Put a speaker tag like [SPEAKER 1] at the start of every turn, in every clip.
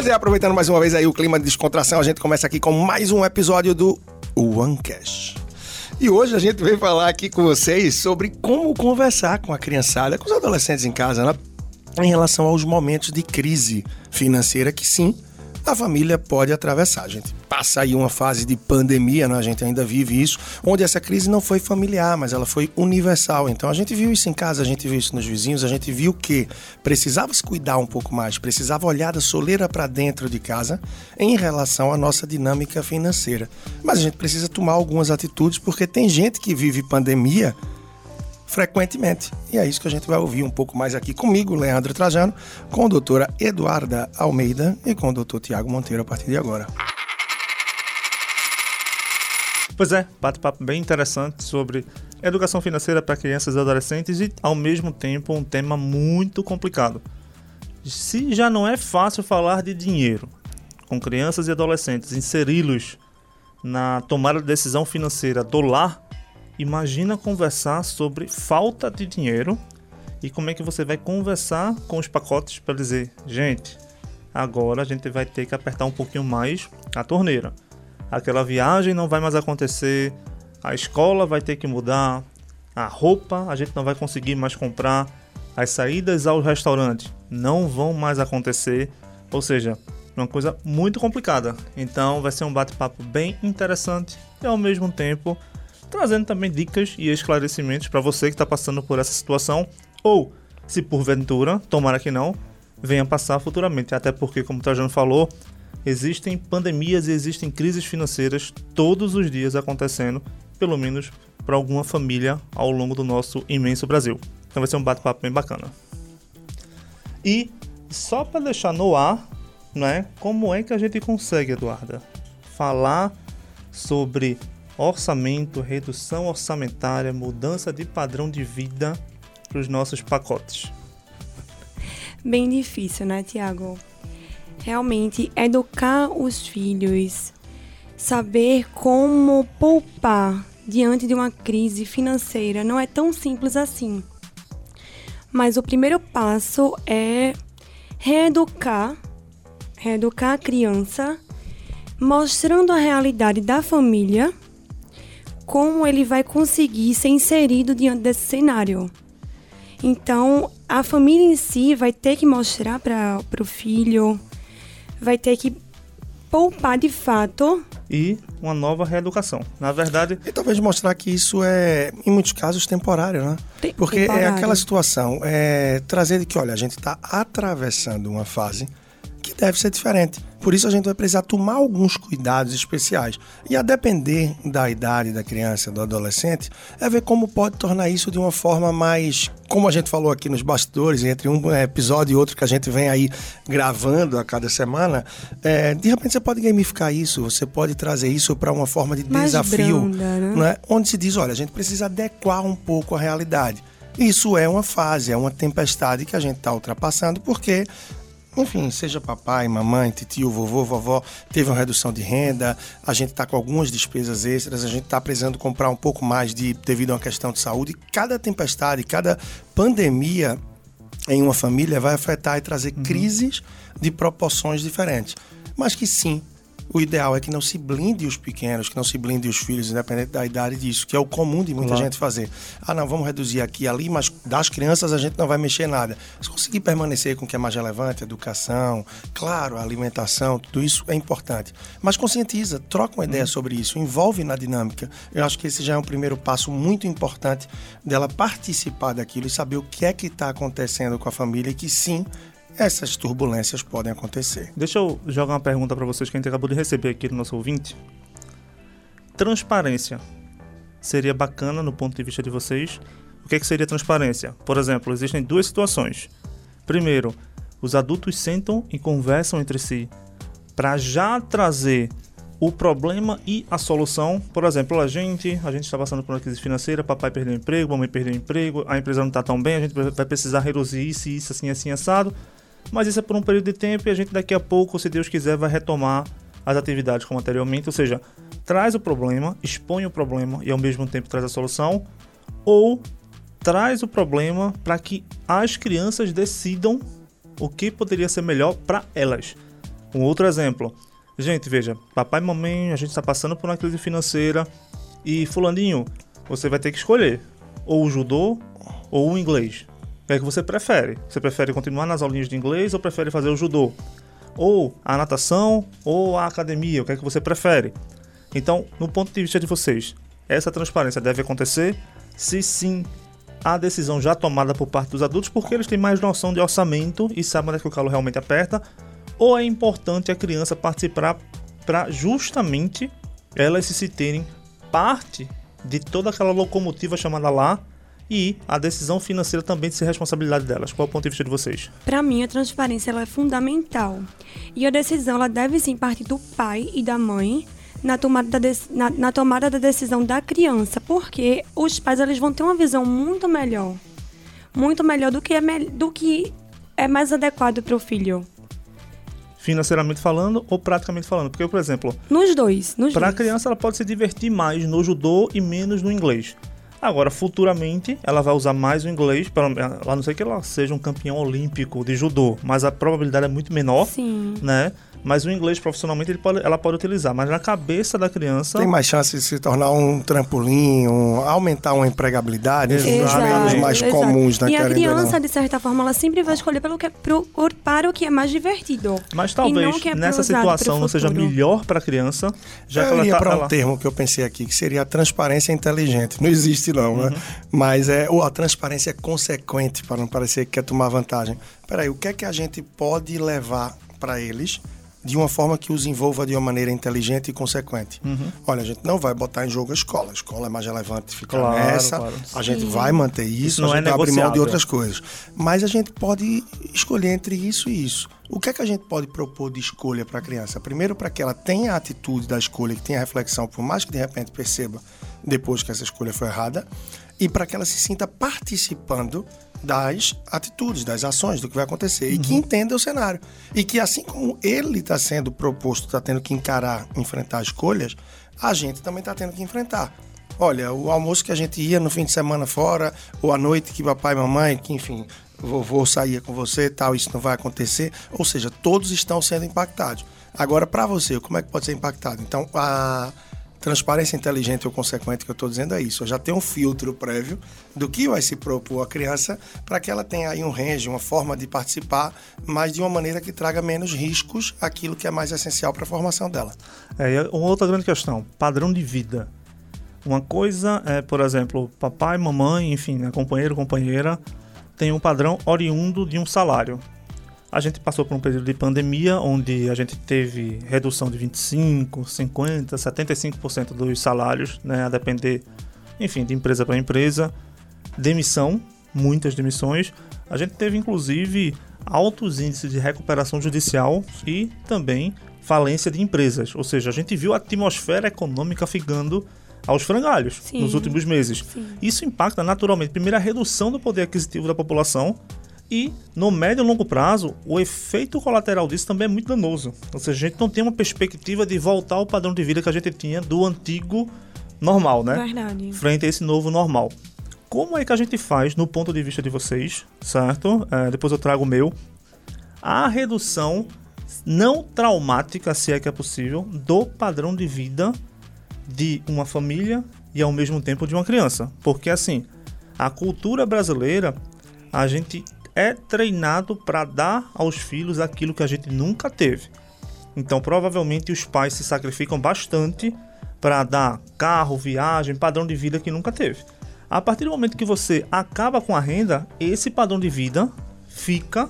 [SPEAKER 1] Pois é, aproveitando mais uma vez aí o clima de descontração, a gente começa aqui com mais um episódio do One Cash. E hoje a gente veio falar aqui com vocês sobre como conversar com a criançada, com os adolescentes em casa, né? em relação aos momentos de crise financeira que sim, a família pode atravessar. A gente passa aí uma fase de pandemia, né? a gente ainda vive isso, onde essa crise não foi familiar, mas ela foi universal. Então a gente viu isso em casa, a gente viu isso nos vizinhos, a gente viu que precisava se cuidar um pouco mais, precisava olhar da soleira para dentro de casa em relação à nossa dinâmica financeira. Mas a gente precisa tomar algumas atitudes porque tem gente que vive pandemia frequentemente. E é isso que a gente vai ouvir um pouco mais aqui comigo, Leandro Trajano, com a doutora Eduarda Almeida e com o doutor Tiago Monteiro a partir de agora.
[SPEAKER 2] Pois é, bate-papo bem interessante sobre educação financeira para crianças e adolescentes e, ao mesmo tempo, um tema muito complicado. Se já não é fácil falar de dinheiro com crianças e adolescentes, inseri-los na tomada de decisão financeira do lar, imagina conversar sobre falta de dinheiro e como é que você vai conversar com os pacotes para dizer, gente, agora a gente vai ter que apertar um pouquinho mais a torneira. Aquela viagem não vai mais acontecer, a escola vai ter que mudar, a roupa a gente não vai conseguir mais comprar, as saídas ao restaurante não vão mais acontecer, ou seja, uma coisa muito complicada. Então vai ser um bate-papo bem interessante e ao mesmo tempo trazendo também dicas e esclarecimentos para você que está passando por essa situação ou, se porventura, tomara que não, venha passar futuramente. Até porque, como o Trajano falou, existem pandemias e existem crises financeiras todos os dias acontecendo, pelo menos para alguma família ao longo do nosso imenso Brasil. Então vai ser um bate-papo bem bacana. E só para deixar no ar, né, como é que a gente consegue, Eduarda, falar sobre orçamento, redução orçamentária, mudança de padrão de vida para os nossos pacotes?
[SPEAKER 3] Bem difícil, né, Tiago? Realmente, educar os filhos, saber como poupar diante de uma crise financeira não é tão simples assim. Mas o primeiro passo é reeducar, reeducar a criança, mostrando a realidade da família como ele vai conseguir ser inserido diante desse cenário. Então, a família em si vai ter que mostrar para o filho, vai ter que poupar de fato.
[SPEAKER 2] E uma nova reeducação. Na verdade.
[SPEAKER 1] E talvez mostrar que isso é, em muitos casos, temporário, né? Porque
[SPEAKER 3] temporário.
[SPEAKER 1] é aquela situação, é trazer de que, olha, a gente está atravessando uma fase deve ser diferente. Por isso a gente vai precisar tomar alguns cuidados especiais. E a depender da idade da criança, do adolescente, é ver como pode tornar isso de uma forma mais, como a gente falou aqui nos bastidores, entre um episódio e outro que a gente vem aí gravando a cada semana, é, de repente você pode gamificar isso, você pode trazer isso para uma forma de
[SPEAKER 3] Mais
[SPEAKER 1] desafio,
[SPEAKER 3] branda, né?
[SPEAKER 1] não é? onde se diz, olha, a gente precisa adequar um pouco a realidade. Isso é uma fase, é uma tempestade que a gente está ultrapassando, porque enfim, seja papai, mamãe, tio, vovô, vovó, teve uma redução de renda, a gente está com algumas despesas extras, a gente está precisando comprar um pouco mais de devido a uma questão de saúde. Cada tempestade, cada pandemia em uma família vai afetar e trazer crises de proporções diferentes. Mas que sim, o ideal é que não se blinde os pequenos, que não se blinde os filhos, independente da idade disso, que é o comum de muita
[SPEAKER 2] Claro.
[SPEAKER 1] gente fazer. Ah, não, vamos reduzir aqui ali, mas das crianças a gente não vai mexer nada. Se conseguir permanecer com o que é mais relevante, educação, claro, alimentação, tudo isso é importante. Mas conscientiza, troca uma ideia sobre isso, envolve na dinâmica. Eu acho que esse já é um primeiro passo muito importante dela participar daquilo e saber o que é que está acontecendo com a família e que sim, essas turbulências podem acontecer.
[SPEAKER 2] Deixa eu jogar uma pergunta para vocês que a gente acabou de receber aqui do nosso ouvinte. Transparência seria bacana no ponto de vista de vocês? O que, é que seria transparência? Por exemplo, existem duas situações. Primeiro, os adultos sentam e conversam entre si para já trazer o problema e a solução. Por exemplo, a gente, a gente está passando por uma crise financeira, papai perdeu emprego, mamãe perdeu emprego, a empresa não está tão bem, a gente vai precisar reduzir isso, isso, assim, assim, assado. Mas isso é por um período de tempo e a gente daqui a pouco, se Deus quiser, vai retomar as atividades como anteriormente. Ou seja, traz o problema, expõe o problema e ao mesmo tempo traz a solução. Ou traz o problema para que as crianças decidam o que poderia ser melhor para elas. Um outro exemplo. Gente, veja, papai e mamãe, a gente está passando por uma crise financeira e fulaninho, você vai ter que escolher ou o judô ou o inglês. Que é que você prefere? Você prefere continuar nas aulinhas de inglês ou prefere fazer o judô? Ou a natação ou a academia? O que é que você prefere? Então, no ponto de vista de vocês, essa transparência deve acontecer? Se sim, a decisão já tomada por parte dos adultos, porque eles têm mais noção de orçamento e sabem onde é que o calo realmente aperta, ou é importante a criança participar para justamente elas se sentirem parte de toda aquela locomotiva chamada lá e a decisão financeira também de ser responsabilidade delas. Qual é o ponto de vista de vocês?
[SPEAKER 3] Para mim, a transparência ela é fundamental. E a decisão ela deve sim partir do pai e da mãe na tomada, da na, na, tomada da decisão da criança, porque os pais eles vão ter uma visão muito melhor, muito melhor do que é, me do que é mais adequado para o filho.
[SPEAKER 2] Financeiramente falando ou praticamente falando? Porque, por exemplo,
[SPEAKER 3] nos dois,
[SPEAKER 2] Para a criança ela pode se divertir mais no judô e menos no inglês. Agora, futuramente, ela vai usar mais o inglês, a não ser que ela seja um campeão olímpico de judô, mas a probabilidade é muito menor,
[SPEAKER 3] Sim.
[SPEAKER 2] né? Mas o inglês profissionalmente pode, ela pode utilizar, mas na cabeça da criança.
[SPEAKER 1] Tem mais chance de se tornar um trampolim, um, aumentar uma empregabilidade, os meios mais exato. comuns
[SPEAKER 3] na E a criança, de certa forma, ela sempre vai escolher pelo que é pro, para o que é mais divertido.
[SPEAKER 2] Mas talvez é nessa situação não seja melhor para a criança, já
[SPEAKER 1] eu
[SPEAKER 2] que ela
[SPEAKER 1] ia
[SPEAKER 2] tá,
[SPEAKER 1] para um termo que eu pensei aqui, que seria a transparência inteligente. Não existe, não, né? uhum. né? Mas é ou a transparência consequente, para não parecer que quer tomar vantagem. Peraí, o que é que a gente pode levar para eles de uma forma que os envolva de uma maneira inteligente e consequente. Uhum. Olha, a gente não vai botar em jogo a escola. A escola é mais relevante ficar claro, nessa. Claro. A gente vai manter isso, isso não a é gente é abre mão de outras coisas. Mas a gente pode escolher entre isso e isso. O que é que a gente pode propor de escolha para a criança? Primeiro, para que ela tenha a atitude da escolha, que tenha a reflexão, por mais que de repente perceba depois que essa escolha foi errada, e para que ela se sinta participando das atitudes, das ações, do que vai acontecer. Uhum. E que uhum. entenda o cenário. E que assim como ele está sendo proposto, está tendo que encarar, enfrentar escolhas, a gente também está tendo que enfrentar. Olha, o almoço que a gente ia no fim de semana fora, ou à noite que papai e mamãe, que enfim, vovô saía com você tal, isso não vai acontecer. Ou seja, todos estão sendo impactados. Agora, para você, como é que pode ser impactado? Então, a Transparência inteligente ou consequente que eu estou dizendo é isso. Eu já tenho um filtro prévio do que vai se propor à criança para que ela tenha aí um range, uma forma de participar, mas de uma maneira que traga menos riscos aquilo que é mais essencial para a formação dela.
[SPEAKER 2] É, uma outra grande questão, padrão de vida. Uma coisa é, por exemplo, papai, mamãe, enfim, né, companheiro, companheira, tem um padrão oriundo de um salário. A gente passou por um período de pandemia onde a gente teve redução de 25, 50, 75% dos salários, né, a depender, enfim, de empresa para empresa. Demissão, muitas demissões. A gente teve inclusive altos índices de recuperação judicial e também falência de empresas. Ou seja, a gente viu a atmosfera econômica ficando aos frangalhos Sim. nos últimos meses. Sim. Isso impacta naturalmente, primeiro, a redução do poder aquisitivo da população e no médio e longo prazo, o efeito colateral disso também é muito danoso. Ou seja, a gente não tem uma perspectiva de voltar ao padrão de vida que a gente tinha do antigo normal, né?
[SPEAKER 3] Verdade.
[SPEAKER 2] Frente a esse novo normal. Como é que a gente faz, no ponto de vista de vocês, certo? É, depois eu trago o meu. A redução não traumática, se é que é possível, do padrão de vida de uma família e ao mesmo tempo de uma criança. Porque assim, a cultura brasileira, a gente é treinado para dar aos filhos aquilo que a gente nunca teve. Então, provavelmente os pais se sacrificam bastante para dar carro, viagem, padrão de vida que nunca teve. A partir do momento que você acaba com a renda, esse padrão de vida fica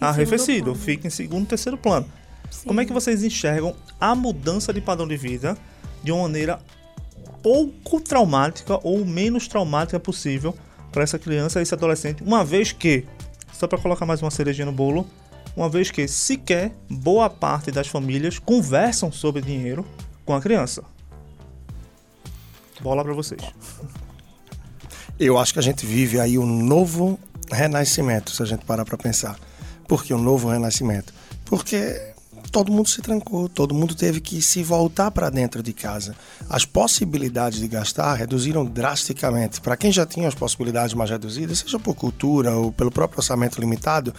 [SPEAKER 2] em arrefecido, fica em segundo, terceiro plano. Sim. Como é que vocês enxergam a mudança de padrão de vida de uma maneira pouco traumática ou menos traumática possível para essa criança, esse adolescente, uma vez que só para colocar mais uma cerejinha no bolo, uma vez que sequer boa parte das famílias conversam sobre dinheiro com a criança. Bola para vocês.
[SPEAKER 1] Eu acho que a gente vive aí um novo renascimento, se a gente parar para pensar. Por que um novo renascimento? Porque todo mundo se trancou, todo mundo teve que se voltar para dentro de casa. As possibilidades de gastar reduziram drasticamente. Para quem já tinha as possibilidades mais reduzidas, seja por cultura ou pelo próprio orçamento limitado,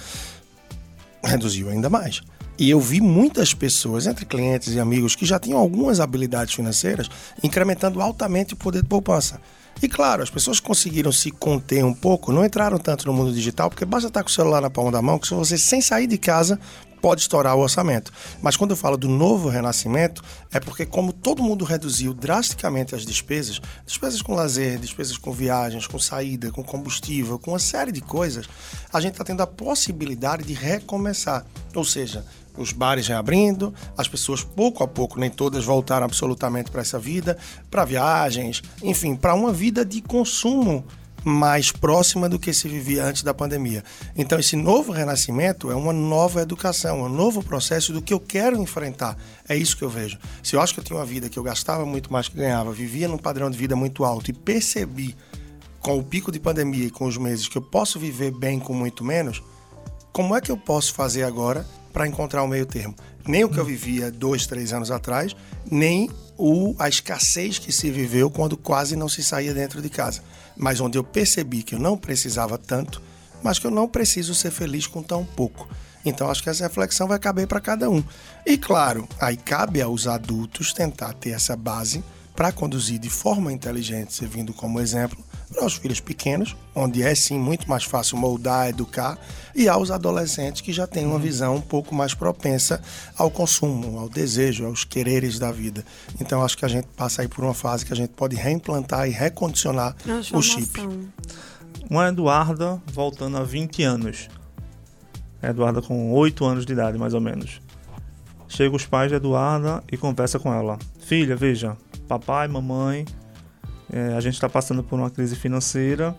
[SPEAKER 1] reduziu ainda mais. E eu vi muitas pessoas, entre clientes e amigos, que já tinham algumas habilidades financeiras, incrementando altamente o poder de poupança. E claro, as pessoas conseguiram se conter um pouco, não entraram tanto no mundo digital, porque basta estar com o celular na palma da mão, que se você sem sair de casa pode estourar o orçamento. Mas quando eu falo do novo renascimento, é porque como todo mundo reduziu drasticamente as despesas, despesas com lazer, despesas com viagens, com saída, com combustível, com uma série de coisas, a gente está tendo a possibilidade de recomeçar. Ou seja, os bares reabrindo, as pessoas pouco a pouco, nem todas voltaram absolutamente para essa vida, para viagens, enfim, para uma vida de consumo mais próxima do que se vivia antes da pandemia. Então, esse novo renascimento é uma nova educação, um novo processo do que eu quero enfrentar. É isso que eu vejo. Se eu acho que eu tinha uma vida que eu gastava muito mais que ganhava, vivia num padrão de vida muito alto e percebi com o pico de pandemia e com os meses que eu posso viver bem com muito menos, como é que eu posso fazer agora para encontrar o meio termo? Nem o que eu vivia dois, três anos atrás, nem o, a escassez que se viveu quando quase não se saía dentro de casa mas onde eu percebi que eu não precisava tanto, mas que eu não preciso ser feliz com tão pouco. Então acho que essa reflexão vai caber para cada um. E claro, aí cabe aos adultos tentar ter essa base para conduzir de forma inteligente, servindo como exemplo para os filhos pequenos, onde é sim muito mais fácil moldar, educar, e aos adolescentes que já têm uma uhum. visão um pouco mais propensa ao consumo, ao desejo, aos quereres da vida. Então acho que a gente passa aí por uma fase que a gente pode reimplantar e recondicionar o chip.
[SPEAKER 2] Uma Eduarda voltando a 20 anos. Eduarda com 8 anos de idade, mais ou menos. Chega os pais de Eduarda e conversa com ela. Filha, veja, papai, mamãe é, a gente está passando por uma crise financeira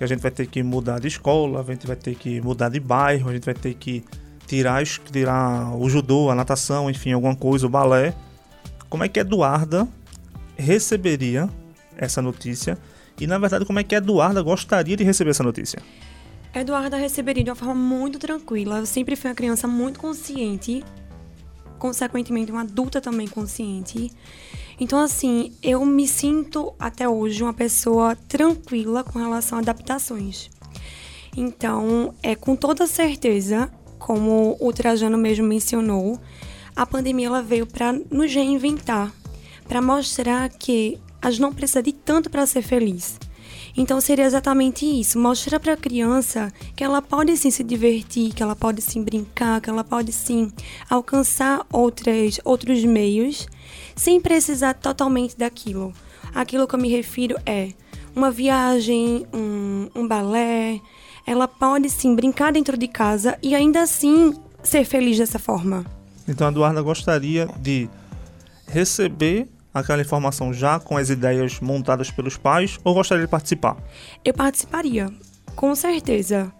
[SPEAKER 2] e a gente vai ter que mudar de escola, a gente vai ter que mudar de bairro, a gente vai ter que tirar, tirar o judô, a natação, enfim, alguma coisa, o balé. Como é que Eduarda receberia essa notícia? E na verdade, como é que Eduarda gostaria de receber essa notícia?
[SPEAKER 3] Eduarda receberia de uma forma muito tranquila. Eu sempre fui uma criança muito consciente, consequentemente, uma adulta também consciente. Então, assim, eu me sinto até hoje uma pessoa tranquila com relação a adaptações. Então, é com toda certeza, como o Trajano mesmo mencionou, a pandemia ela veio para nos reinventar, para mostrar que a gente não precisa de tanto para ser feliz. Então seria exatamente isso, mostrar para a criança que ela pode sim se divertir, que ela pode sim brincar, que ela pode sim alcançar outras, outros meios sem precisar totalmente daquilo. Aquilo que eu me refiro é uma viagem, um, um balé. Ela pode sim brincar dentro de casa e ainda assim ser feliz dessa forma.
[SPEAKER 2] Então a Eduarda gostaria de receber aquela informação já com as ideias montadas pelos pais ou gostaria de participar?
[SPEAKER 3] Eu participaria, com certeza.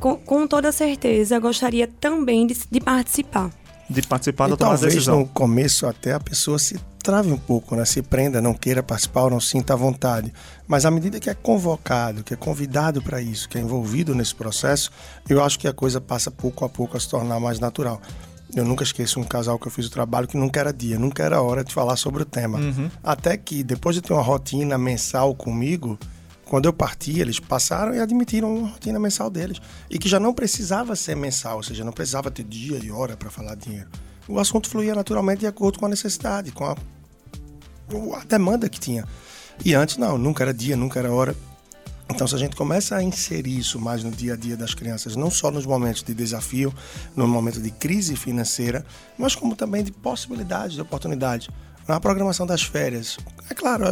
[SPEAKER 3] Com, com toda certeza, gostaria também de, de participar
[SPEAKER 2] de participar da tomada
[SPEAKER 1] de
[SPEAKER 2] decisão.
[SPEAKER 1] no começo até a pessoa se trave um pouco, né? se prenda, não queira participar ou não sinta vontade. Mas à medida que é convocado, que é convidado para isso, que é envolvido nesse processo, eu acho que a coisa passa pouco a pouco a se tornar mais natural. Eu nunca esqueço um casal que eu fiz o trabalho que nunca era dia, nunca era hora de falar sobre o tema. Uhum. Até que, depois de ter uma rotina mensal comigo, quando eu parti, eles passaram e admitiram uma rotina mensal deles. E que já não precisava ser mensal, ou seja, não precisava ter dia e hora para falar dinheiro. O assunto fluía naturalmente de acordo com a necessidade, com a, a demanda que tinha. E antes, não, nunca era dia, nunca era hora. Então, se a gente começa a inserir isso mais no dia a dia das crianças, não só nos momentos de desafio, no momento de crise financeira, mas como também de possibilidades, de oportunidades. Na programação das férias, é claro,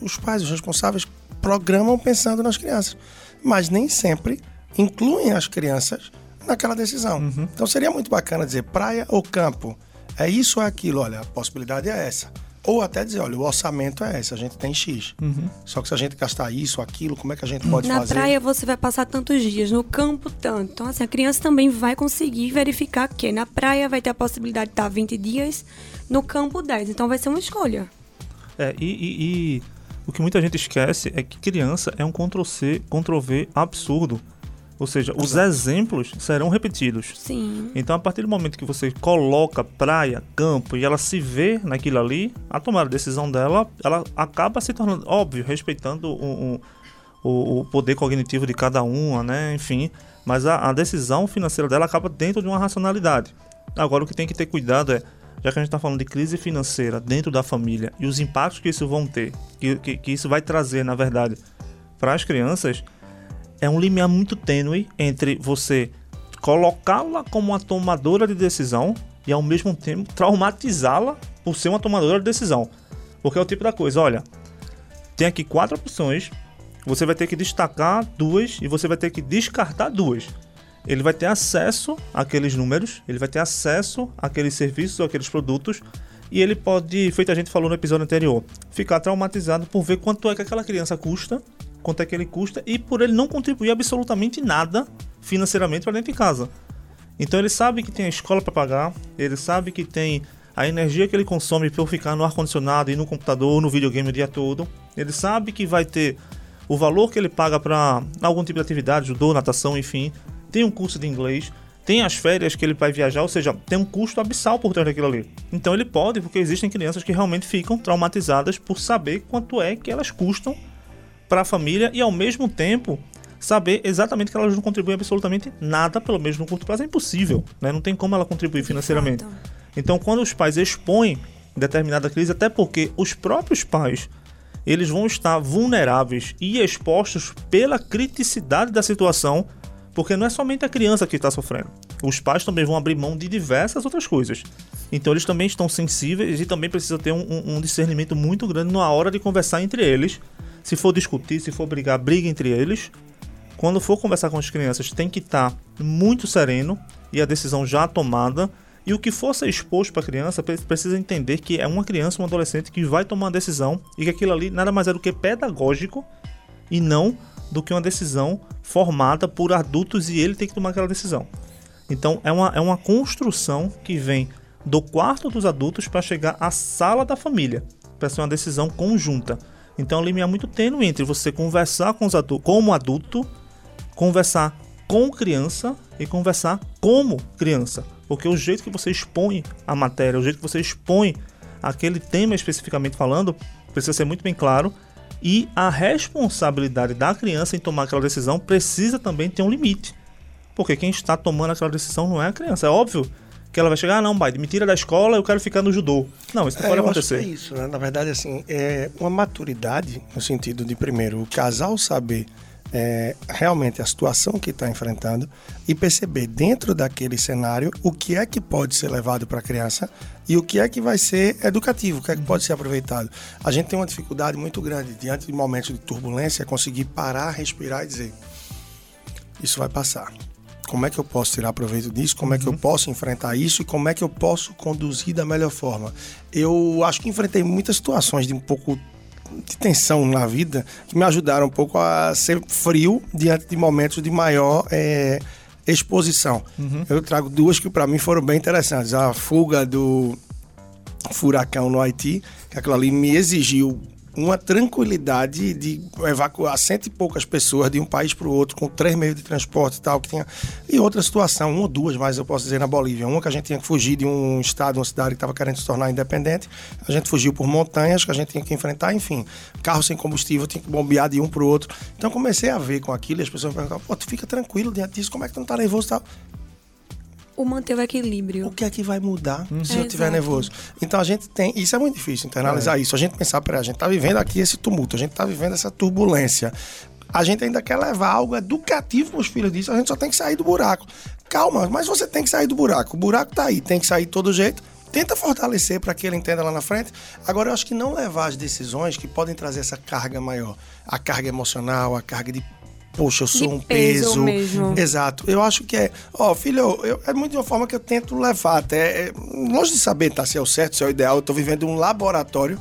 [SPEAKER 1] os pais, os responsáveis, programam pensando nas crianças, mas nem sempre incluem as crianças naquela decisão. Uhum. Então seria muito bacana dizer praia ou campo. É isso ou é aquilo, olha, a possibilidade é essa. Ou até dizer, olha, o orçamento é esse, a gente tem X. Uhum. Só que se a gente gastar isso, aquilo, como é que a gente pode
[SPEAKER 3] Na
[SPEAKER 1] fazer?
[SPEAKER 3] Na praia você vai passar tantos dias, no campo tanto. Então, assim, a criança também vai conseguir verificar que na praia vai ter a possibilidade de estar 20 dias, no campo 10. Então vai ser uma escolha.
[SPEAKER 2] É, e, e, e o que muita gente esquece é que criança é um Ctrl-C, Ctrl-V absurdo. Ou seja, os exemplos serão repetidos.
[SPEAKER 3] Sim.
[SPEAKER 2] Então, a partir do momento que você coloca praia, campo e ela se vê naquilo ali, a tomar a decisão dela, ela acaba se tornando, óbvio, respeitando o, o, o poder cognitivo de cada uma, né? Enfim, mas a, a, decisão financeira dela acaba dentro de uma racionalidade. Agora, o que tem que ter cuidado é, já que a gente está falando de crise financeira dentro da família e os impactos que isso vão ter, que, que, que isso vai trazer, na verdade, para as crianças, é um limiar muito tênue entre você colocá-la como uma tomadora de decisão e ao mesmo tempo traumatizá-la por ser uma tomadora de decisão. Porque é o tipo da coisa, olha, tem aqui quatro opções, você vai ter que destacar duas e você vai ter que descartar duas. Ele vai ter acesso àqueles números, ele vai ter acesso àqueles serviços, àqueles produtos, e ele pode, feito a gente falou no episódio anterior, ficar traumatizado por ver quanto é que aquela criança custa, quanto é que ele custa, e por ele não contribuir absolutamente nada financeiramente para dentro de casa. Então ele sabe que tem a escola para pagar, ele sabe que tem a energia que ele consome por ficar no ar-condicionado e no computador, no videogame o dia todo. Ele sabe que vai ter o valor que ele paga para algum tipo de atividade, judô, natação, enfim. Tem um curso de inglês, tem as férias que ele vai viajar, ou seja, tem um custo abissal por trás daquilo ali. Então ele pode, porque existem crianças que realmente ficam traumatizadas por saber quanto é que elas custam para a família e ao mesmo tempo saber exatamente que elas não contribuem absolutamente nada, pelo menos no curto prazo, é impossível, né? Não tem como ela contribuir financeiramente. Então, quando os pais expõem determinada crise, até porque os próprios pais eles vão estar vulneráveis e expostos pela criticidade da situação, porque não é somente a criança que está sofrendo. Os pais também vão abrir mão de diversas outras coisas. Então eles também estão sensíveis e também precisam ter um, um discernimento muito grande na hora de conversar entre eles. Se for discutir, se for brigar, briga entre eles, quando for conversar com as crianças, tem que estar tá muito sereno e a decisão já tomada. E o que for ser exposto para a criança precisa entender que é uma criança, um adolescente que vai tomar uma decisão e que aquilo ali nada mais é do que pedagógico e não do que uma decisão formada por adultos e ele tem que tomar aquela decisão. Então é uma, é uma construção que vem do quarto dos adultos para chegar à sala da família, para ser uma decisão conjunta. Então o limiar é muito tênue entre você conversar com os adultos, como adulto conversar com criança e conversar como criança. Porque o jeito que você expõe a matéria, o jeito que você expõe aquele tema especificamente falando, precisa ser muito bem claro. E a responsabilidade da criança em tomar aquela decisão precisa também ter um limite. Porque quem está tomando aquela decisão não é a criança. É óbvio que ela vai chegar, ah, não, pai, me tira da escola, eu quero ficar no judô. Não, isso não é, pode acontecer.
[SPEAKER 1] é isso, né? Na verdade, assim, é uma maturidade no sentido de, primeiro, o casal saber é, realmente a situação que está enfrentando e perceber dentro daquele cenário o que é que pode ser levado para a criança e o que é que vai ser educativo, o que é que pode ser aproveitado. A gente tem uma dificuldade muito grande diante de momentos de turbulência conseguir parar, respirar e dizer: isso vai passar. Como é que eu posso tirar proveito disso? Como é que eu uhum. posso enfrentar isso? E como é que eu posso conduzir da melhor forma? Eu acho que enfrentei muitas situações de um pouco de tensão na vida que me ajudaram um pouco a ser frio diante de momentos de maior é, exposição. Uhum. Eu trago duas que para mim foram bem interessantes. A fuga do furacão no Haiti, que aquilo ali me exigiu uma tranquilidade de evacuar cento e poucas pessoas de um país para o outro com três meios de transporte e tal que tinha e outra situação uma ou duas mais eu posso dizer na Bolívia. Uma que a gente tinha que fugir de um estado uma cidade que estava querendo se tornar independente. A gente fugiu por montanhas que a gente tinha que enfrentar enfim. Carro sem combustível tinha que bombear de um para o outro. Então comecei a ver com aquilo e as pessoas perguntavam pô tu fica tranquilo diante disso como é que tu não tá nervoso tal
[SPEAKER 3] o manter o equilíbrio.
[SPEAKER 1] O que é que vai mudar hum. se é, eu estiver nervoso? Então a gente tem. Isso é muito difícil internalizar é. isso. A gente pensar, peraí, a gente está vivendo aqui esse tumulto, a gente está vivendo essa turbulência. A gente ainda quer levar algo educativo para os filhos disso, a gente só tem que sair do buraco. Calma, mas você tem que sair do buraco. O buraco está aí, tem que sair de todo jeito. Tenta fortalecer para que ele entenda lá na frente. Agora, eu acho que não levar as decisões que podem trazer essa carga maior. A carga emocional, a carga de poxa, eu sou de um peso. peso.
[SPEAKER 3] Mesmo.
[SPEAKER 1] Exato. Eu acho que é. Ó, oh, filho, eu, é muito de uma forma que eu tento levar até. É, longe de saber tá, se é o certo, se é o ideal, eu tô vivendo um laboratório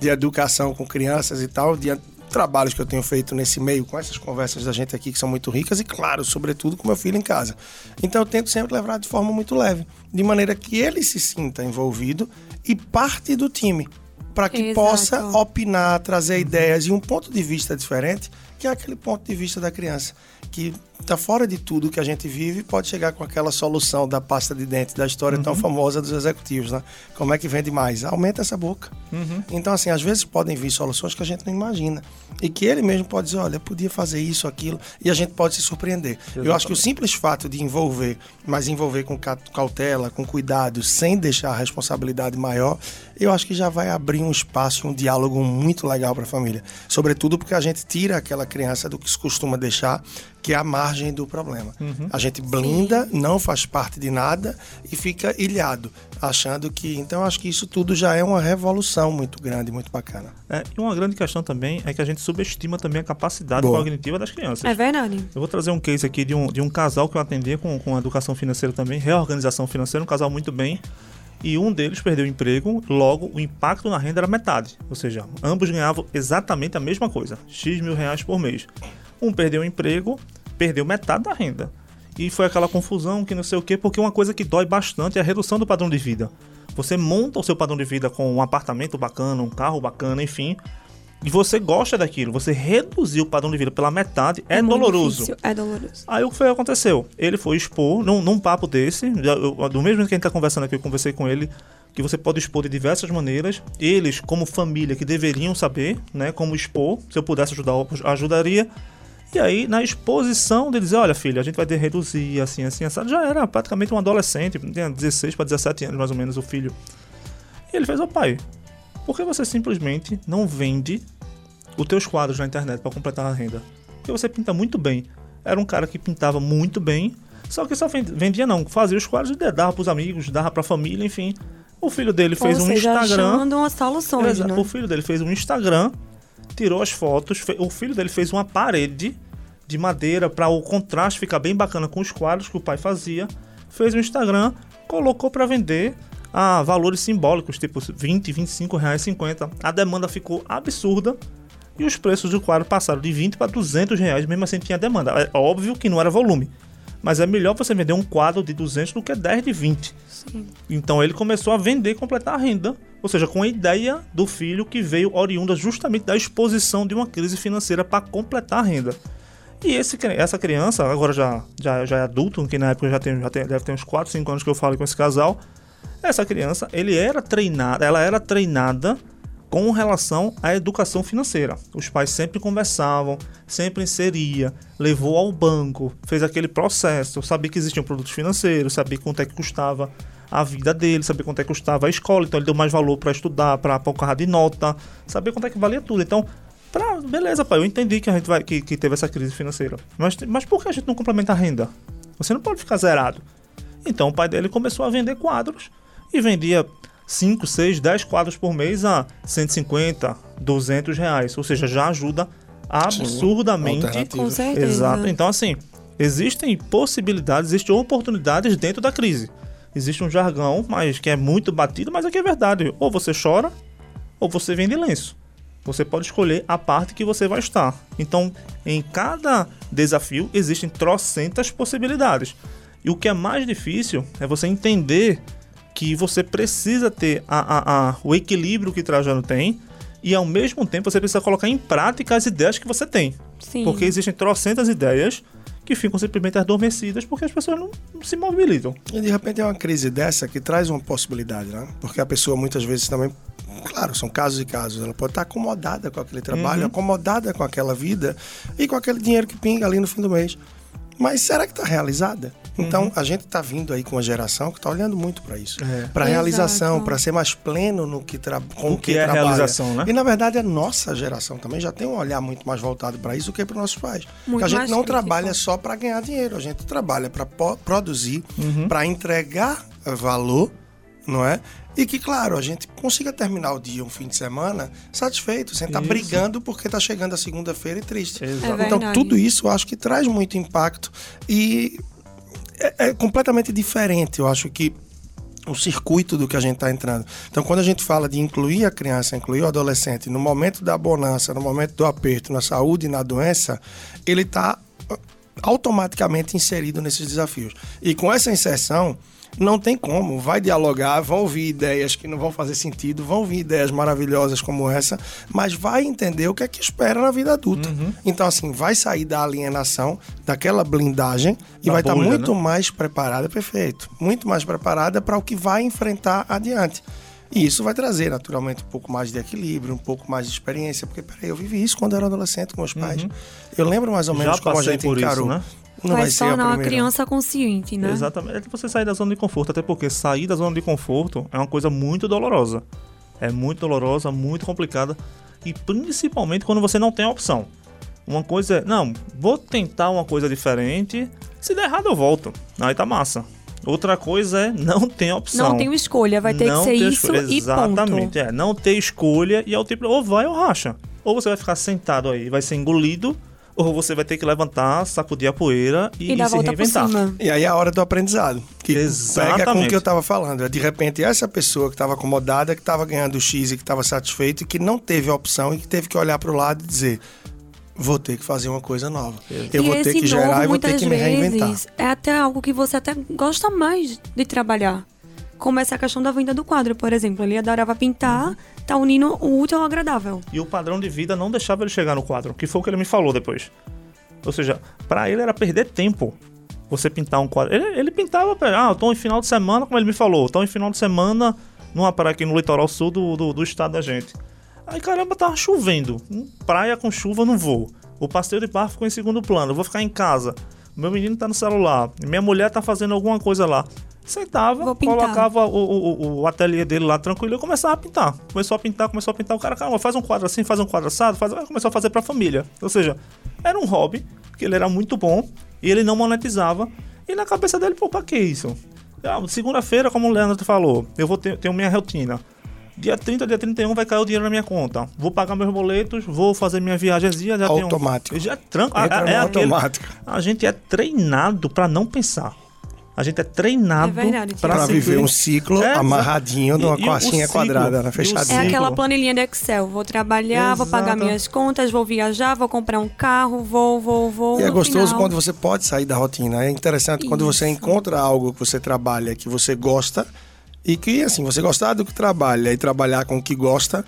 [SPEAKER 1] de educação com crianças e tal, de trabalhos que eu tenho feito nesse meio, com essas conversas da gente aqui que são muito ricas e, claro, sobretudo com meu filho em casa. Então eu tento sempre levar de forma muito leve, de maneira que ele se sinta envolvido e parte do time, para que Exato. possa opinar, trazer ideias e um ponto de vista diferente que é aquele ponto de vista da criança, que tá fora de tudo que a gente vive, pode chegar com aquela solução da pasta de dente da história uhum. tão famosa dos executivos, né? Como é que vende mais? Aumenta essa boca. Uhum. Então, assim, às vezes podem vir soluções que a gente não imagina. E que ele mesmo pode dizer, olha, podia fazer isso, aquilo, e a gente pode se surpreender. Exatamente. Eu acho que o simples fato de envolver, mas envolver com cautela, com cuidado, sem deixar a responsabilidade maior, eu acho que já vai abrir um espaço, um diálogo muito legal para a família. Sobretudo porque a gente tira aquela criança do que se costuma deixar, que é a margem do problema. Uhum. A gente blinda, não faz parte de nada e fica ilhado, achando que. Então, acho que isso tudo já é uma revolução muito grande, muito bacana.
[SPEAKER 2] É, e uma grande questão também é que a gente subestima também a capacidade Boa. cognitiva das crianças.
[SPEAKER 3] É verdade.
[SPEAKER 2] Eu vou trazer um case aqui de um, de um casal que eu atendi com, com educação financeira também, reorganização financeira, um casal muito bem e um deles perdeu o emprego, logo o impacto na renda era metade. Ou seja, ambos ganhavam exatamente a mesma coisa, X mil reais por mês. Um perdeu o emprego, perdeu metade da renda. E foi aquela confusão que não sei o quê, porque uma coisa que dói bastante é a redução do padrão de vida. Você monta o seu padrão de vida com um apartamento bacana, um carro bacana, enfim, e você gosta daquilo, você reduzir o padrão de vida pela metade é, é doloroso. Difícil,
[SPEAKER 3] é doloroso.
[SPEAKER 2] Aí o que foi que aconteceu? Ele foi expor, num, num papo desse, eu, do mesmo que a gente tá conversando aqui, eu conversei com ele, que você pode expor de diversas maneiras. Eles, como família, que deveriam saber, né, como expor. Se eu pudesse ajudar, ajudaria. E aí, na exposição de dizer, olha, filha, a gente vai reduzir, assim, assim, assim. Já era praticamente um adolescente, tinha 16 para 17 anos, mais ou menos, o filho. E ele fez, ó oh, pai, por que você simplesmente não vende os teus quadros na internet para completar a renda? Porque você pinta muito bem. Era um cara que pintava muito bem, só que só vendia não, fazia os quadros e dava para os amigos, dava para a família, enfim. O filho dele fez Ou um seja, Instagram.
[SPEAKER 3] umas soluções, né?
[SPEAKER 2] O filho dele fez um Instagram, tirou as fotos, o filho dele fez uma parede de madeira para o contraste ficar bem bacana com os quadros que o pai fazia. Fez um Instagram, colocou para vender a valores simbólicos, tipo 20, 25 reais, 50. A demanda ficou absurda e os preços do quadro passaram de 20 para 200 reais, mesmo assim tinha demanda. É óbvio que não era volume, mas é melhor você vender um quadro de 200 do que 10 de 20. Sim. Então ele começou a vender e completar a renda, ou seja, com a ideia do filho que veio oriunda justamente da exposição de uma crise financeira para completar a renda. E esse, essa criança, agora já, já, já é adulto, que na época já, tem, já tem, deve ter uns 4, 5 anos que eu falo com esse casal, essa criança, ele era treinada, ela era treinada com relação à educação financeira. Os pais sempre conversavam, sempre inseria, levou ao banco, fez aquele processo, sabia que existiam produtos financeiros, sabia quanto é que custava a vida dele, sabia quanto é que custava a escola, então ele deu mais valor para estudar, para o carro de nota, sabia quanto é que valia tudo. Então, pra, beleza, pai, eu entendi que a gente vai que, que teve essa crise financeira. Mas, mas por que a gente não complementa a renda? Você não pode ficar zerado. Então o pai dele começou a vender quadros e vendia 5, 6, 10 quadros por mês a 150, 200 reais. Ou seja, já ajuda absurdamente.
[SPEAKER 3] Com certeza.
[SPEAKER 2] Exato. Então, assim, existem possibilidades, existem oportunidades dentro da crise. Existe um jargão, mas que é muito batido, mas aqui é verdade. Ou você chora, ou você vende lenço. Você pode escolher a parte que você vai estar. Então, em cada desafio existem trocentas possibilidades. E o que é mais difícil é você entender que você precisa ter a, a, a, o equilíbrio que Trajano tem e ao mesmo tempo você precisa colocar em prática as ideias que você tem.
[SPEAKER 3] Sim.
[SPEAKER 2] Porque existem trocentas ideias que ficam simplesmente adormecidas porque as pessoas não, não, se mobilizam.
[SPEAKER 1] E de repente é uma crise dessa que traz uma possibilidade, né? Porque a pessoa muitas vezes também, claro, são casos e casos, ela pode estar acomodada com aquele trabalho, uhum. acomodada com aquela vida e com aquele dinheiro que pinga ali no fim do mês. Mas será que está realizada? Então, uhum. a gente está vindo aí com uma geração que está olhando muito para isso. É. Para realização, para ser mais pleno no que tra... com o que, que é trabalha. realização, né? E, na verdade, a nossa geração também já tem um olhar muito mais voltado para isso do que para nossos pais. Muito Porque a gente não crítico. trabalha só para ganhar dinheiro, a gente trabalha para produzir, uhum. para entregar valor, não é? E que, claro, a gente consiga terminar o dia, um fim de semana, satisfeito, sem estar tá brigando porque está chegando a segunda-feira e triste.
[SPEAKER 3] É
[SPEAKER 1] então, tudo isso eu acho que traz muito impacto e é, é completamente diferente. Eu acho que o circuito do que a gente está entrando. Então, quando a gente fala de incluir a criança, incluir o adolescente no momento da bonança, no momento do aperto, na saúde e na doença, ele está automaticamente inserido nesses desafios. E com essa inserção, não tem como. Vai dialogar, vão ouvir ideias que não vão fazer sentido, vão ouvir ideias maravilhosas como essa, mas vai entender o que é que espera na vida adulta.
[SPEAKER 2] Uhum.
[SPEAKER 1] Então, assim, vai sair da alienação, daquela blindagem e
[SPEAKER 2] Da
[SPEAKER 1] vai estar
[SPEAKER 2] bolha,
[SPEAKER 1] muito
[SPEAKER 2] né?
[SPEAKER 1] mais preparada, perfeito, muito mais preparada para o que vai enfrentar adiante. E isso vai trazer, naturalmente, um pouco mais de equilíbrio, um pouco mais de experiência. Porque, peraí, eu vivi isso quando eu era adolescente com meus pais. Eu lembro mais ou
[SPEAKER 2] Uhum. Já
[SPEAKER 1] menos como a gente
[SPEAKER 2] por isso,
[SPEAKER 1] encarou.
[SPEAKER 2] né?
[SPEAKER 1] Não vai,
[SPEAKER 3] se tornar uma criança consciente, né?
[SPEAKER 2] Exatamente. É de você sair da zona de conforto, até porque sair da zona de conforto é uma coisa muito dolorosa. É muito dolorosa, muito complicada. E principalmente quando você não tem a opção. Uma coisa é, não, vou tentar uma coisa diferente. Se der errado, eu volto. Aí tá massa. Outra coisa é não tem opção.
[SPEAKER 3] Não tem escolha, vai ter
[SPEAKER 2] Não
[SPEAKER 3] que ser
[SPEAKER 2] ter
[SPEAKER 3] isso
[SPEAKER 2] escolha.
[SPEAKER 3] e
[SPEAKER 2] Exatamente,
[SPEAKER 3] ponto.
[SPEAKER 2] é. Não ter escolha e é o tipo, ou vai ou racha. Ou você vai ficar sentado aí, vai ser engolido, ou você vai ter que levantar, sacudir a poeira e,
[SPEAKER 3] E
[SPEAKER 2] se reinventar.
[SPEAKER 1] E aí é a hora do aprendizado. Que pega com o
[SPEAKER 2] Exatamente.
[SPEAKER 1] que eu estava falando. É, De repente, essa pessoa que estava acomodada, que estava ganhando X e que estava satisfeito e que não teve a opção e que teve que olhar para o lado e dizer: vou ter que fazer uma coisa nova. Eu
[SPEAKER 3] e
[SPEAKER 1] vou ter que gerar
[SPEAKER 3] novo,
[SPEAKER 1] e vou ter que me reinventar.
[SPEAKER 3] vezes, é até algo que você até gosta mais de trabalhar. Como essa questão da venda do quadro, por exemplo. Ele adorava pintar, tá unindo o útil ao agradável.
[SPEAKER 2] E o padrão de vida não deixava ele chegar no quadro, que foi o que ele me falou depois. Ou seja, pra ele era perder tempo você pintar um quadro. Ele, ele pintava, ah, eu tô em final de semana, como ele me falou, tô em final de semana numa praia aqui no litoral sul do, do, do estado da gente. Aí caramba, tava chovendo. Hum, Praia com chuva não vou. O passeio de barco ficou em segundo plano, eu vou ficar em casa. Meu menino tá no celular, minha mulher tá fazendo alguma coisa lá. Sentava, colocava o, o, o- ateliê dele lá tranquilo e começava a pintar. Começou a pintar, começou a pintar. O cara, caramba, faz um quadro assim, faz um quadro assado, faz... começou a fazer pra família. Ou seja, era um hobby, que ele era muito bom e ele não monetizava. E na cabeça dele, pô, pra que isso? Ah, Segunda-feira, como o Leandro falou, eu vou ter tenho minha rotina. Dia 30, dia 31 vai cair o dinheiro na minha conta. Vou pagar meus boletos, vou fazer minha viagemzinha. Já tenho-
[SPEAKER 1] Automático.
[SPEAKER 2] já tranco.
[SPEAKER 1] No
[SPEAKER 2] é aquele-
[SPEAKER 1] automático.
[SPEAKER 2] a gente é treinado pra não pensar. A gente é treinado
[SPEAKER 3] É
[SPEAKER 1] Para viver um ciclo
[SPEAKER 2] É,
[SPEAKER 1] amarradinho
[SPEAKER 2] e-
[SPEAKER 1] numa caixinha quadrada,
[SPEAKER 2] o
[SPEAKER 1] Fechadinha.
[SPEAKER 3] É aquela planilhinha do Excel. Vou trabalhar, vou pagar
[SPEAKER 2] Exato.
[SPEAKER 3] minhas contas, vou viajar, vou comprar um carro, vou, vou, vou.
[SPEAKER 1] E é gostoso
[SPEAKER 3] final.
[SPEAKER 1] quando você pode sair da rotina. É interessante quando você
[SPEAKER 3] Isso.
[SPEAKER 1] encontra algo que você trabalha, que você gosta, e que, assim, você gostar do que trabalha e trabalhar com o que gosta,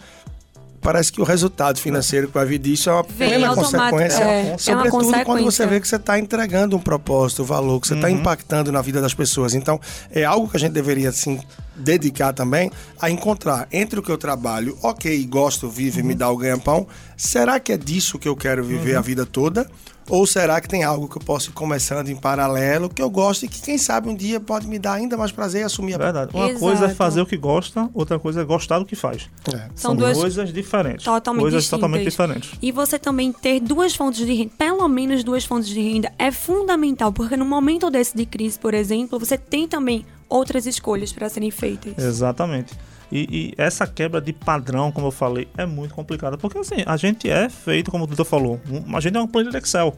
[SPEAKER 1] parece que o resultado financeiro que vai vir disso é uma
[SPEAKER 3] Vem
[SPEAKER 1] plena consequência.
[SPEAKER 3] é, é uma
[SPEAKER 1] Sobretudo quando você
[SPEAKER 3] consequência.
[SPEAKER 1] vê que você está entregando um propósito, um valor, que você
[SPEAKER 2] Uhum.
[SPEAKER 1] está impactando na vida das pessoas. Então, é algo que a gente deveria, assim, dedicar também a encontrar entre o que eu trabalho, ok, gosto, vive,
[SPEAKER 2] Uhum.
[SPEAKER 1] me dá o ganha-pão, será que é disso que eu quero viver a vida toda? Ou será que tem algo que eu posso ir começando em paralelo, que eu gosto e que, quem sabe, um dia pode me dar ainda mais prazer e assumir a
[SPEAKER 2] É Verdade. Uma
[SPEAKER 3] Exato.
[SPEAKER 2] coisa é fazer o que gosta, outra coisa é gostar do que faz.
[SPEAKER 1] É.
[SPEAKER 3] São duas
[SPEAKER 2] coisas diferentes.
[SPEAKER 3] totalmente
[SPEAKER 2] coisas
[SPEAKER 3] distintas.
[SPEAKER 2] totalmente diferentes.
[SPEAKER 3] E você também ter duas fontes de renda, pelo menos duas fontes de renda, é fundamental, porque no momento desse de crise, por exemplo, você tem também outras escolhas para serem feitas.
[SPEAKER 2] Exatamente. E, e essa quebra de padrão, como eu falei, é muito complicada. Porque assim, a gente é feito, como o Duda falou, um- a gente é uma planilha de Excel.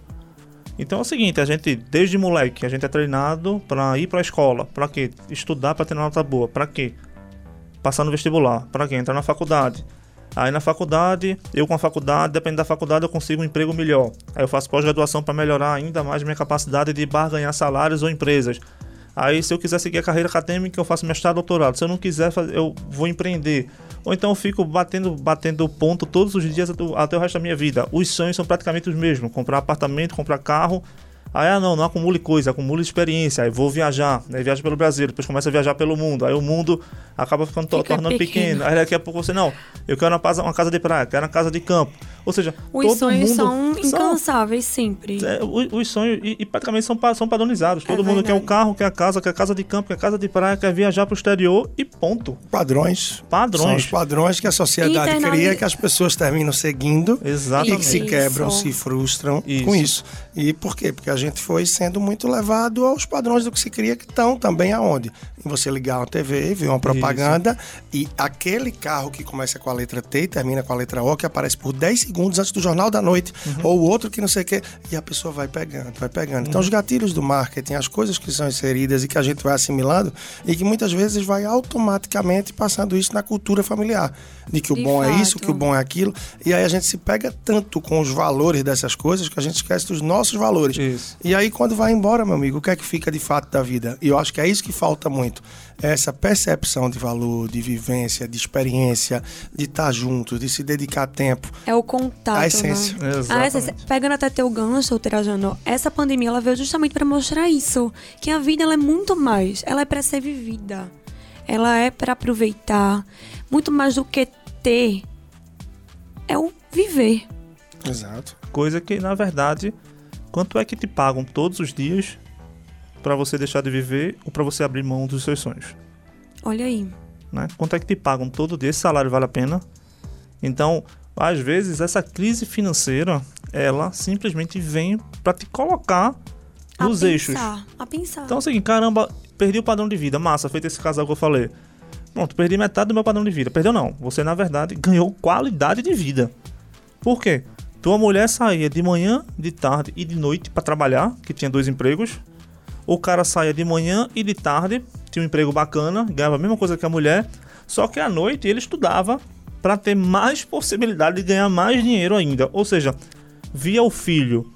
[SPEAKER 2] Então é o seguinte, a gente, desde moleque, a gente é treinado pra ir pra escola. Pra quê? Estudar pra ter uma nota boa. Pra quê? Passar no vestibular. Pra quê? Entrar na faculdade. Aí na faculdade, eu com a faculdade, dependendo da faculdade, eu consigo um emprego melhor. Aí eu faço pós-graduação para melhorar ainda mais minha capacidade de barganhar salários ou empresas. Aí, se eu quiser seguir a carreira acadêmica, eu faço mestrado, doutorado. Se eu não quiser, eu vou empreender. Ou então eu fico batendo, batendo ponto todos os dias até o resto da minha vida. Os sonhos são praticamente os mesmos: comprar apartamento, comprar carro. Aí, ah, não, não acumule coisa, acumule experiência. Aí vou viajar, né? viajo pelo Brasil, depois começa a viajar pelo mundo. Aí o mundo acaba ficando
[SPEAKER 3] Fica
[SPEAKER 2] tornando
[SPEAKER 3] pequeno.
[SPEAKER 2] pequeno. Aí daqui a pouco você, não, eu quero uma casa, uma casa de praia, quero uma casa de campo. Ou seja,
[SPEAKER 3] Os
[SPEAKER 2] todo
[SPEAKER 3] sonhos
[SPEAKER 2] mundo
[SPEAKER 3] são incansáveis sempre.
[SPEAKER 2] é, os, os sonhos, e, e praticamente são, são padronizados. Todo mundo quer o
[SPEAKER 3] É verdade.
[SPEAKER 2] carro, quer a casa, quer a casa de campo, quer a casa de praia, quer viajar pro exterior e ponto.
[SPEAKER 1] Padrões.
[SPEAKER 2] Padrões.
[SPEAKER 1] São os padrões que a sociedade
[SPEAKER 3] Internali-
[SPEAKER 1] cria, que as pessoas terminam seguindo e
[SPEAKER 2] Exatamente.
[SPEAKER 1] que se
[SPEAKER 3] Isso.
[SPEAKER 1] quebram, se frustram
[SPEAKER 2] Isso.
[SPEAKER 1] com isso. E por quê? Porque a gente foi sendo muito levado aos padrões do que se cria, que estão também aonde? Em você ligar uma TV, ver uma propaganda e aquele carro que começa com a letra T e termina com a letra O, que aparece por 10 segundos antes do jornal da noite, ou o outro que não sei o quê. E a pessoa vai pegando, vai pegando. Então, os gatilhos do marketing, as coisas que são inseridas e que a gente vai assimilando, e que muitas vezes vai automaticamente passando isso na cultura familiar. De que o
[SPEAKER 3] De
[SPEAKER 1] bom é isso,
[SPEAKER 3] fato.
[SPEAKER 1] que o bom é aquilo. E aí a gente se pega tanto com os valores dessas coisas que a gente esquece dos nossos valores.
[SPEAKER 2] Isso.
[SPEAKER 1] E aí, quando vai embora, meu amigo, o que é que fica de fato da vida? E eu acho que é isso que falta muito. Essa percepção de valor, de vivência, de experiência, de estar juntos, de se dedicar tempo.
[SPEAKER 3] É o contato,
[SPEAKER 1] A essência.
[SPEAKER 3] Né?
[SPEAKER 2] Exatamente.
[SPEAKER 3] A essência. Pegando até teu gancho, Trajano, essa pandemia ela veio justamente para mostrar isso, que a vida ela é muito mais, ela é para ser vivida. Ela é para aproveitar, muito mais do que ter. É o viver.
[SPEAKER 1] Exato.
[SPEAKER 2] Coisa que, na verdade, quanto é que te pagam todos os dias pra você deixar de viver ou pra você abrir mão dos seus sonhos?
[SPEAKER 3] Olha aí.
[SPEAKER 2] né? Quanto é que te pagam todo dia? Esse salário vale a pena? Então, às vezes, essa crise financeira, ela simplesmente vem pra te colocar
[SPEAKER 3] A
[SPEAKER 2] nos eixos.
[SPEAKER 3] pensar, a pensar.
[SPEAKER 2] Então é o seguinte, caramba, perdi o padrão de vida. Massa, feito esse casal que eu falei. Pronto, perdi metade do meu padrão de vida. Perdeu não. Você, na verdade, ganhou qualidade de vida. Por quê? Tua mulher saía de manhã, de tarde e de noite pra trabalhar, que tinha dois empregos. O cara saía de manhã e de tarde, tinha um emprego bacana, ganhava a mesma coisa que a mulher, só que à noite ele estudava pra ter mais possibilidade de ganhar mais dinheiro ainda. Ou seja, via o filho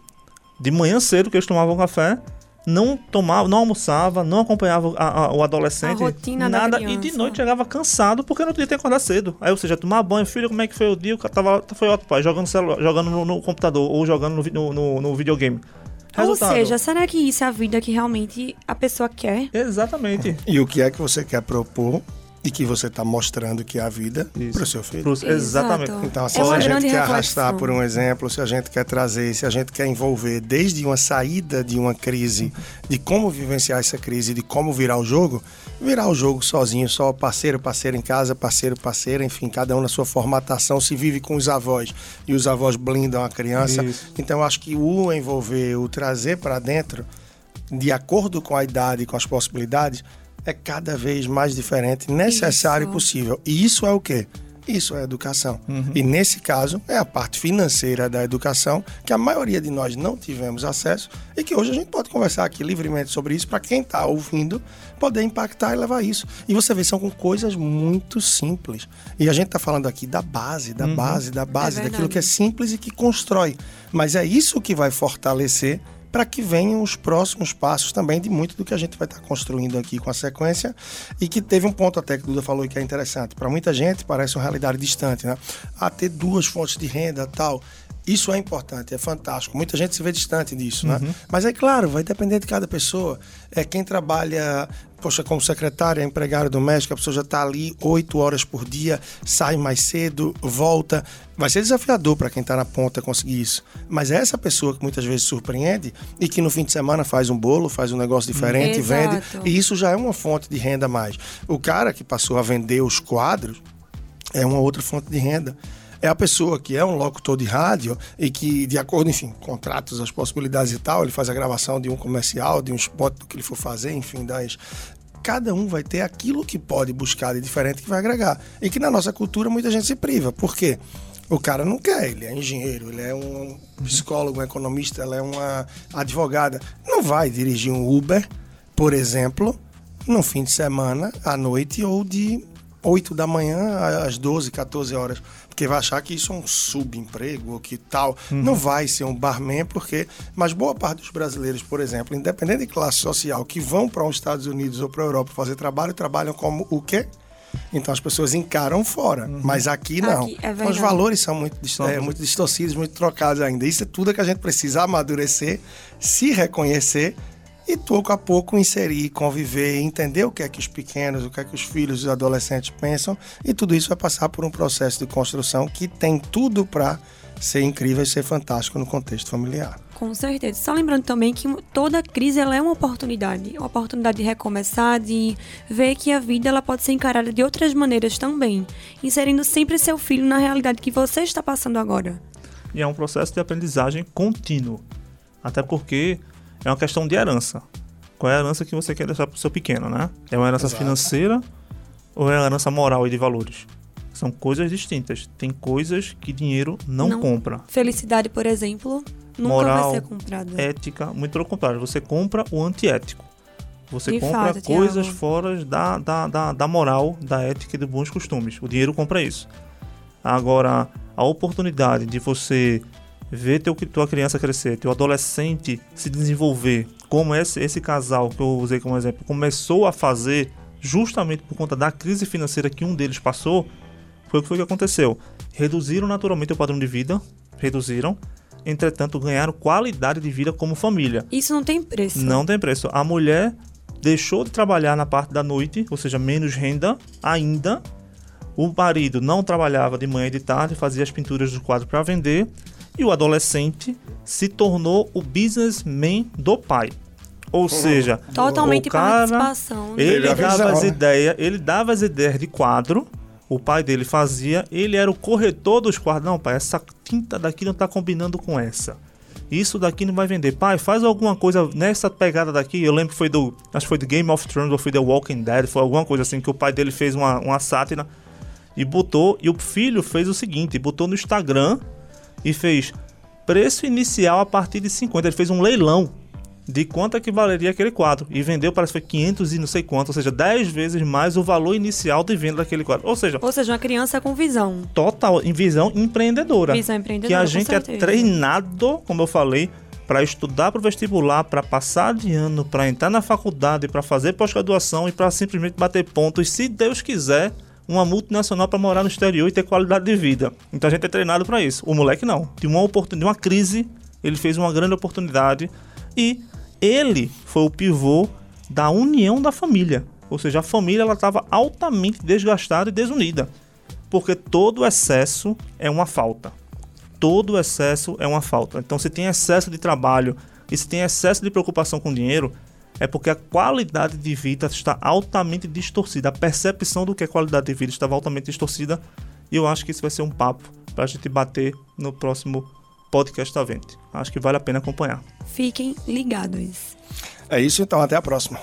[SPEAKER 2] de manhã cedo que eles tomavam café, não tomava, não almoçava, não acompanhava a- a- o adolescente,
[SPEAKER 3] A rotina da
[SPEAKER 2] nada e de noite chegava cansado porque não podia ter que acordar cedo. Aí, ou seja, tomar banho, filho, como é que foi o dia? O cara tava, foi ótimo, pai, jogando celular, jogando no, no computador ou jogando no, no- no videogame. Resultado.
[SPEAKER 3] Ou seja, será que isso é a vida que realmente a pessoa quer?
[SPEAKER 2] exatamente.
[SPEAKER 1] E o que é que você quer propor e que você está mostrando que é a vida para o seu filho?
[SPEAKER 2] Pros- exatamente.
[SPEAKER 3] Exato.
[SPEAKER 1] Então, se
[SPEAKER 3] É uma
[SPEAKER 1] a gente quer
[SPEAKER 3] reflexão.
[SPEAKER 1] arrastar por um exemplo, se a gente quer trazer, se a gente quer envolver desde uma saída de uma crise, de como vivenciar essa crise, de como virar o jogo, virar o jogo sozinho, só parceiro, parceiro em casa, parceiro, parceira, enfim, cada um na sua formatação, se vive com os avós e os avós blindam a criança.
[SPEAKER 2] Isso.
[SPEAKER 1] Então, acho que o envolver, o trazer para dentro, de acordo com a idade e com as possibilidades, é cada vez mais diferente, necessário e
[SPEAKER 3] Isso.
[SPEAKER 1] possível. E isso é o quê? Isso é educação. E nesse caso, é a parte financeira da educação que a maioria de nós não tivemos acesso e que hoje a gente pode conversar aqui livremente sobre isso para quem está ouvindo poder impactar e levar isso. E você vê, são com coisas muito simples. E a gente está falando aqui da base, da base, da base,
[SPEAKER 3] É
[SPEAKER 1] daquilo que é simples e que constrói. Mas é isso que vai fortalecer para que venham os próximos passos também de muito do que a gente vai estar construindo aqui com a sequência e que teve um ponto até que Duda falou que é interessante. Para muita gente parece uma realidade distante, né? Ah, ter duas fontes de renda tal. Isso é importante, é fantástico. Muita gente se vê distante disso, né? Mas aí, claro, vai depender de cada pessoa. É quem trabalha, poxa, como secretária, empregada doméstica, a pessoa já está ali oito horas por dia, sai mais cedo, volta. Vai ser desafiador para quem está na ponta conseguir isso. Mas é essa pessoa que muitas vezes surpreende e que no fim de semana faz um bolo, faz um negócio diferente, vende.
[SPEAKER 3] Exato.
[SPEAKER 1] E isso já é uma fonte de renda a mais. O cara que passou a vender os quadros é uma outra fonte de renda. É a pessoa que é um locutor de rádio e que, de acordo, enfim, contratos, as possibilidades e tal, ele faz a gravação de um comercial, de um spot do que ele for fazer, enfim, das. Cada um vai ter aquilo que pode buscar de diferente que vai agregar. E que na nossa cultura muita gente se priva. Por quê? O cara não quer, ele é engenheiro, ele é um psicólogo, um economista, ela é uma advogada. Não vai dirigir um Uber, por exemplo, no fim de semana, à noite ou de 8 da manhã às 12, 14 horas. Porque vai achar que isso é um subemprego ou que tal. Não vai ser um barman, porque. Mas boa parte dos brasileiros, por exemplo, independente de classe social, que vão para os Estados Unidos ou para a Europa fazer trabalho, trabalham como o quê? Então as pessoas encaram fora. Mas aqui não.
[SPEAKER 3] Aqui, é
[SPEAKER 1] Os
[SPEAKER 3] verdade.
[SPEAKER 1] valores são muito, é, muito distorcidos, muito trocados ainda. Isso é tudo que a gente precisa amadurecer, se reconhecer e pouco a pouco inserir, conviver, entender o que é que os pequenos, o que é que os filhos e os adolescentes pensam. E tudo isso vai passar por um processo de construção que tem tudo para ser incrível e ser fantástico no contexto familiar.
[SPEAKER 3] Com certeza. Só lembrando também que toda crise ela é uma oportunidade. Uma oportunidade de recomeçar, de ver que a vida ela pode ser encarada de outras maneiras também. Inserindo sempre seu filho na realidade que você está passando agora.
[SPEAKER 2] E é um processo de aprendizagem contínuo. Até porque é uma questão de herança. Qual é a herança que você quer deixar para o seu pequeno, né? É uma herança
[SPEAKER 1] Exato.
[SPEAKER 2] financeira ou é uma herança moral e de valores? São coisas distintas. Tem coisas que dinheiro não,
[SPEAKER 3] Não.
[SPEAKER 2] compra.
[SPEAKER 3] Felicidade, por exemplo, nunca
[SPEAKER 2] Moral,
[SPEAKER 3] vai ser comprada.
[SPEAKER 2] Ética, muito pelo contrário. Você compra o antiético. Você
[SPEAKER 3] De
[SPEAKER 2] compra
[SPEAKER 3] fato,
[SPEAKER 2] coisas
[SPEAKER 3] Thiago.
[SPEAKER 2] fora da, da, da, da moral, da ética e dos bons costumes. O dinheiro compra isso. Agora, a oportunidade de você ver teu, tua criança crescer, teu adolescente se desenvolver, como esse, esse casal que eu usei como exemplo, começou a fazer justamente por conta da crise financeira que um deles passou, foi o que foi que aconteceu. Reduziram naturalmente o padrão de vida, reduziram, entretanto ganharam qualidade de vida como família.
[SPEAKER 3] Isso não tem preço.
[SPEAKER 2] Não tem preço. A mulher deixou de trabalhar na parte da noite, ou seja, menos renda ainda. O marido não trabalhava de manhã e de tarde, fazia as pinturas do quadro para vender. E o adolescente se tornou o businessman do pai. Ou seja,
[SPEAKER 3] Totalmente
[SPEAKER 2] o cara,
[SPEAKER 3] participação. né?
[SPEAKER 2] ele
[SPEAKER 1] a
[SPEAKER 2] dava as ideias, ele dava as ideias de quadro. O pai dele fazia, ele era o corretor dos quadros. Não, pai, essa tinta daqui não tá combinando com essa. Isso daqui não vai vender. Pai, faz alguma coisa nessa pegada daqui. Eu lembro que foi do. Acho que foi do Game of Thrones ou foi The Walking Dead. Foi alguma coisa assim que o pai dele fez uma, uma sátira e botou. E o filho fez o seguinte: botou no Instagram e fez preço inicial a partir de 50. Ele fez um leilão de quanto é que valeria aquele quadro. E vendeu, parece que foi 500 e não sei quanto. Ou seja, 10 vezes mais o valor inicial de venda daquele quadro. Ou seja,
[SPEAKER 3] Ou seja, uma criança com visão.
[SPEAKER 2] total em visão empreendedora.
[SPEAKER 3] Visão empreendedora,
[SPEAKER 2] Que a gente é
[SPEAKER 3] certeza.
[SPEAKER 2] treinado, como eu falei, para estudar para o vestibular, para passar de ano, para entrar na faculdade, para fazer pós-graduação e para simplesmente bater pontos, se Deus quiser, uma multinacional para morar no exterior e ter qualidade de vida. Então a gente é treinado para isso. O moleque não. De uma oportunidade, de uma crise, ele fez uma grande oportunidade e ele foi o pivô da união da família. Ou seja, a família ela estava altamente desgastada e desunida. Porque todo excesso é uma falta. Todo excesso é uma falta. Então, se tem excesso de trabalho e se tem excesso de preocupação com dinheiro, é porque a qualidade de vida está altamente distorcida. A percepção do que é qualidade de vida estava altamente distorcida. E eu acho que isso vai ser um papo para a gente bater no próximo podcast da Vente. Acho que vale a pena acompanhar.
[SPEAKER 3] Fiquem ligados.
[SPEAKER 1] É isso então, até a próxima.